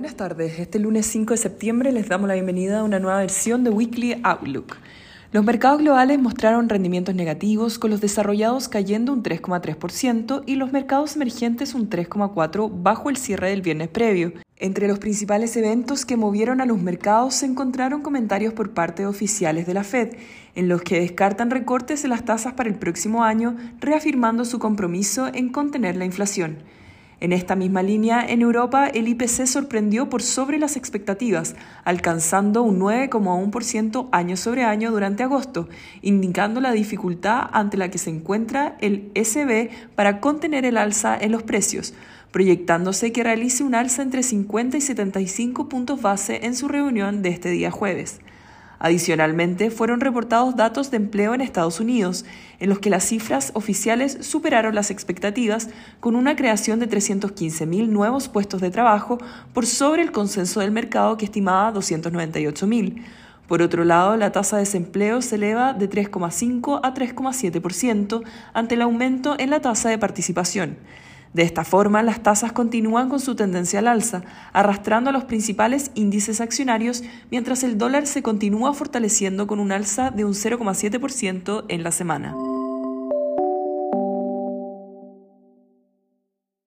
Buenas tardes. Este lunes 5 de septiembre les damos la bienvenida a una nueva versión de Weekly Outlook. Los mercados globales mostraron rendimientos negativos, con los desarrollados cayendo un 3,3% y los mercados emergentes un 3,4% bajo el cierre del viernes previo. Entre los principales eventos que movieron a los mercados se encontraron comentarios por parte de oficiales de la Fed, en los que descartan recortes en las tasas para el próximo año, reafirmando su compromiso en contener la inflación. En esta misma línea, en Europa el IPC sorprendió por sobre las expectativas, alcanzando un 9,1% año sobre año durante agosto, indicando la dificultad ante la que se encuentra el SB para contener el alza en los precios, proyectándose que realice un alza entre 50 y 75 puntos base en su reunión de este día jueves. Adicionalmente, fueron reportados datos de empleo en Estados Unidos, en los que las cifras oficiales superaron las expectativas con una creación de 315.000 nuevos puestos de trabajo por sobre el consenso del mercado que estimaba 298.000. Por otro lado, la tasa de desempleo se eleva de 3,5 a 3,7% ante el aumento en la tasa de participación. De esta forma, las tasas continúan con su tendencia al alza, arrastrando a los principales índices accionarios, mientras el dólar se continúa fortaleciendo con un alza de un 0,7% en la semana.